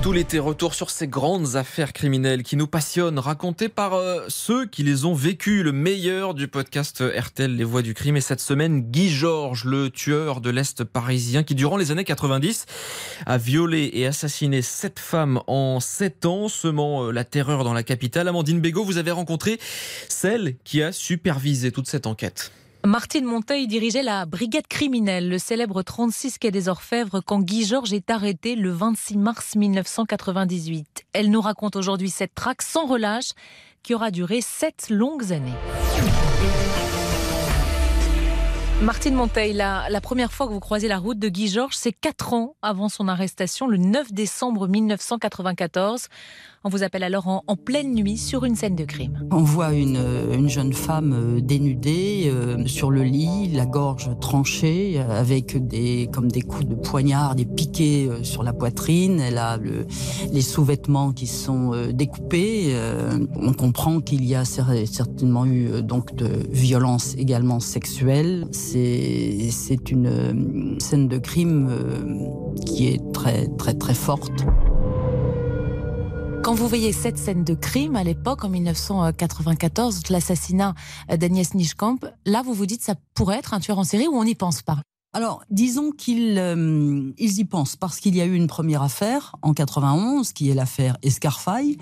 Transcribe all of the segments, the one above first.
Tout l'été, retour sur ces grandes affaires criminelles qui nous passionnent, racontées par euh, ceux qui les ont vécues. Le meilleur du podcast RTL Les Voix du Crime. Et cette semaine, Guy Georges, le tueur de l'Est parisien, qui durant les années 90 a violé et assassiné sept femmes en sept ans, semant euh, la terreur dans la capitale. Amandine Bégaud, vous avez rencontré celle qui a supervisé toute cette enquête. Martine Monteil dirigeait la brigade criminelle, le célèbre 36 quai des Orfèvres, quand Guy Georges est arrêté le 26 mars 1998. Elle nous raconte aujourd'hui cette traque sans relâche qui aura duré sept longues années. Martine Monteil, la, première fois que vous croisez la route de Guy Georges, c'est quatre ans avant son arrestation, le 9 décembre 1994. On vous appelle alors en, en, pleine nuit sur une scène de crime. On voit une, une jeune femme euh, dénudée euh, sur le lit, la gorge tranchée, euh, avec des, comme des coups de poignard, des piquets euh, sur la poitrine. Elle a le, les sous-vêtements qui sont euh, découpés. Euh, on comprend qu'il y a certainement eu donc de violences également sexuelles. C'est une scène de crime qui est très très très forte. Quand vous voyez cette scène de crime à l'époque, en 1994, l'assassinat d'Agnès Nischkamp, là vous vous dites ça pourrait être un tueur en série ou on n'y pense pas? Alors, disons qu'ils euh, ils y pensent parce qu'il y a eu une première affaire en 91 qui est l'affaire Escarfaille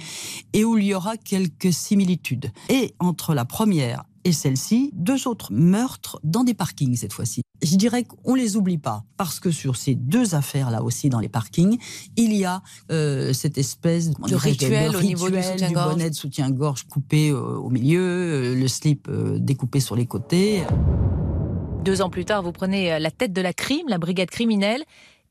et où il y aura quelques similitudes. Et entre la première et celle-ci, deux autres meurtres dans des parkings cette fois-ci. Je dirais qu'on les oublie pas parce que sur ces deux affaires là aussi dans les parkings, il y a euh, cette espèce de rituel, de au niveau du, du bonnet de soutien-gorge coupé euh, au milieu, euh, le slip euh, découpé sur les côtés. Deux ans plus tard, vous prenez la tête de la crime, la brigade criminelle,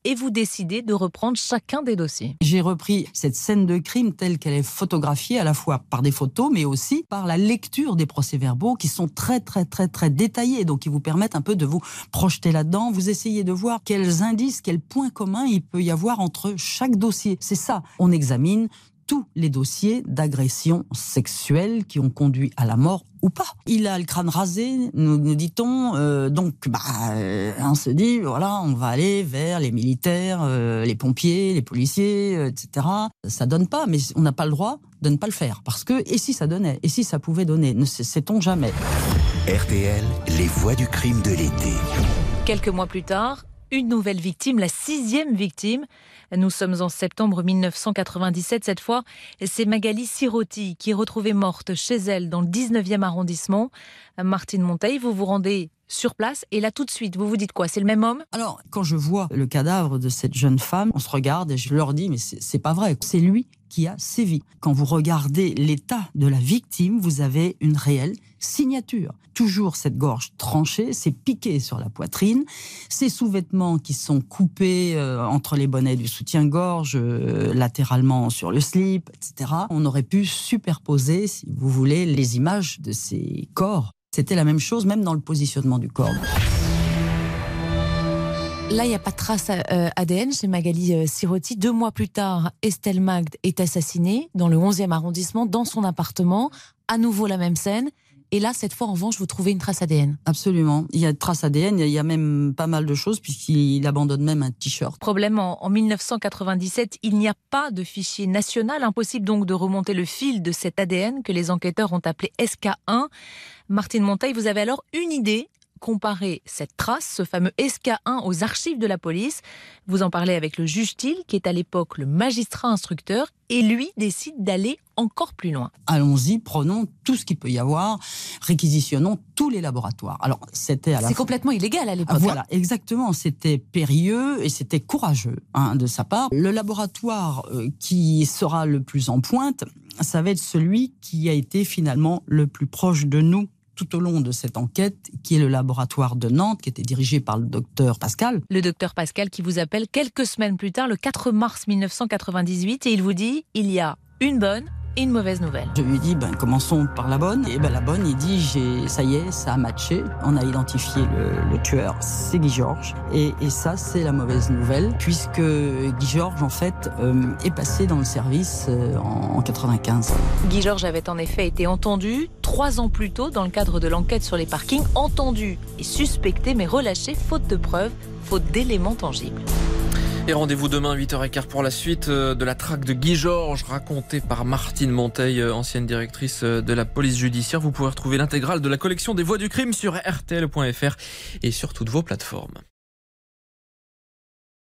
et vous décidez de reprendre chacun des dossiers. J'ai repris cette scène de crime telle qu'elle est photographiée à la fois par des photos mais aussi par la lecture des procès-verbaux qui sont très très très très détaillés donc qui vous permettent un peu de vous projeter là-dedans, vous essayez de voir quels indices, quels points communs il peut y avoir entre chaque dossier. C'est ça, on examine tous les dossiers d'agression sexuelle qui ont conduit à la mort ou pas. Il a le crâne rasé, nous, nous dit-on. Euh, donc, bah, euh, on se dit, voilà, on va aller vers les militaires, euh, les pompiers, les policiers, euh, etc. Ça donne pas, mais on n'a pas le droit de ne pas le faire. Parce que, et si ça donnait Et si ça pouvait donner Ne sait-on jamais RTL, les voix du crime de l'été. Quelques mois plus tard, une nouvelle victime, la sixième victime. Nous sommes en septembre 1997 cette fois. C'est Magali Sirotti qui est retrouvée morte chez elle dans le 19e arrondissement. Martine Monteil, vous vous rendez sur place et là tout de suite, vous vous dites quoi? C'est le même homme? Alors, quand je vois le cadavre de cette jeune femme, on se regarde et je leur dis mais c'est pas vrai, c'est lui qui a sévi. Quand vous regardez l'état de la victime, vous avez une réelle signature. Toujours cette gorge tranchée, c'est piqué sur la poitrine, ces sous-vêtements qui sont coupés euh, entre les bonnets du soutien-gorge, euh, latéralement sur le slip, etc. On aurait pu superposer, si vous voulez, les images de ces corps. C'était la même chose, même dans le positionnement du corps. Là, il n'y a pas de trace euh, ADN chez Magali euh, Sirotti. Deux mois plus tard, Estelle Magde est assassinée dans le 11e arrondissement, dans son appartement. À nouveau la même scène. Et là, cette fois, en revanche, vous trouvez une trace ADN. Absolument. Il y a de traces ADN, il y a même pas mal de choses, puisqu'il abandonne même un t-shirt. Problème, en, en 1997, il n'y a pas de fichier national. Impossible donc de remonter le fil de cet ADN que les enquêteurs ont appelé SK1. Martine Monteil, vous avez alors une idée comparer cette trace, ce fameux SK1, aux archives de la police. Vous en parlez avec le juge Thiel, qui est à l'époque le magistrat instructeur, et lui décide d'aller encore plus loin. Allons-y, prenons tout ce qu'il peut y avoir, réquisitionnons tous les laboratoires. Alors, c'était à la C'est complètement illégal à l'époque. Voilà, exactement. C'était périlleux et c'était courageux hein, de sa part. Le laboratoire euh, qui sera le plus en pointe, ça va être celui qui a été finalement le plus proche de nous tout au long de cette enquête, qui est le laboratoire de Nantes, qui était dirigé par le docteur Pascal. Le docteur Pascal qui vous appelle quelques semaines plus tard, le 4 mars 1998, et il vous dit il y a une bonne et une mauvaise nouvelle. Je lui dis, ben, commençons par la bonne. Et ben, la bonne, il dit, j'ai, ça y est, ça a matché. On a identifié le, tueur, c'est Guy Georges. Et, et ça, c'est la mauvaise nouvelle, puisque Guy Georges, en fait, euh, est passé dans le service euh, en, en 95. Guy Georges avait en effet été entendu trois ans plus tôt dans le cadre de l'enquête sur les parkings, entendu et suspecté, mais relâché faute de preuves, faute d'éléments tangibles. Et rendez-vous demain 8h15 pour la suite euh, de la traque de Guy Georges racontée par Martine Monteil, euh, ancienne directrice euh, de la police judiciaire. Vous pourrez retrouver l'intégrale de la collection des voix du crime sur rtl.fr et sur toutes vos plateformes.